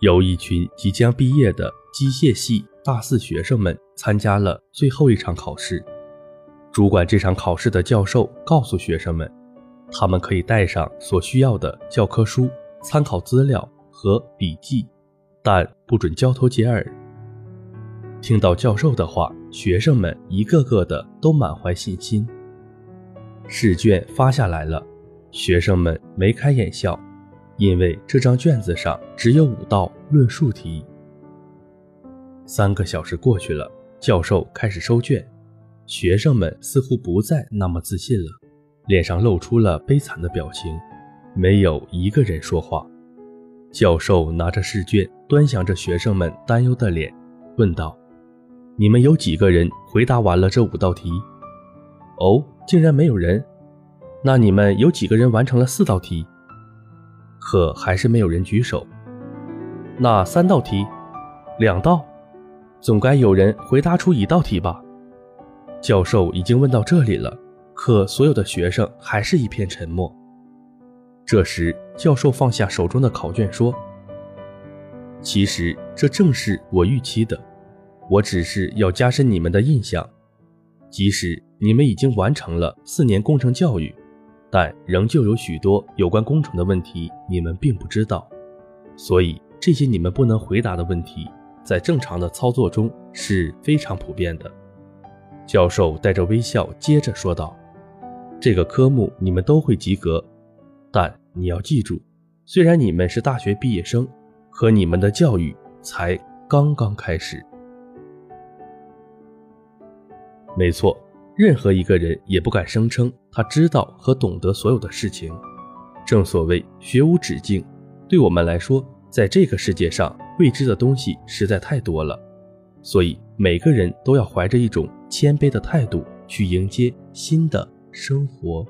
有一群即将毕业的机械系大四学生们参加了最后一场考试。主管这场考试的教授告诉学生们，他们可以带上所需要的教科书、参考资料和笔记，但不准交头接耳。听到教授的话，学生们一个个的都满怀信心。试卷发下来了，学生们眉开眼笑，因为这张卷子上只有五道论述题。三个小时过去了，教授开始收卷，学生们似乎不再那么自信了，脸上露出了悲惨的表情，没有一个人说话。教授拿着试卷，端详着学生们担忧的脸，问道。你们有几个人回答完了这五道题？哦，竟然没有人。那你们有几个人完成了四道题？可还是没有人举手。那三道题，两道，总该有人回答出一道题吧？教授已经问到这里了，可所有的学生还是一片沉默。这时，教授放下手中的考卷说：“其实这正是我预期的。”我只是要加深你们的印象，即使你们已经完成了四年工程教育，但仍旧有许多有关工程的问题你们并不知道。所以这些你们不能回答的问题，在正常的操作中是非常普遍的。教授带着微笑接着说道：“这个科目你们都会及格，但你要记住，虽然你们是大学毕业生，可你们的教育才刚刚开始。”没错，任何一个人也不敢声称他知道和懂得所有的事情。正所谓学无止境，对我们来说，在这个世界上未知的东西实在太多了，所以每个人都要怀着一种谦卑的态度去迎接新的生活。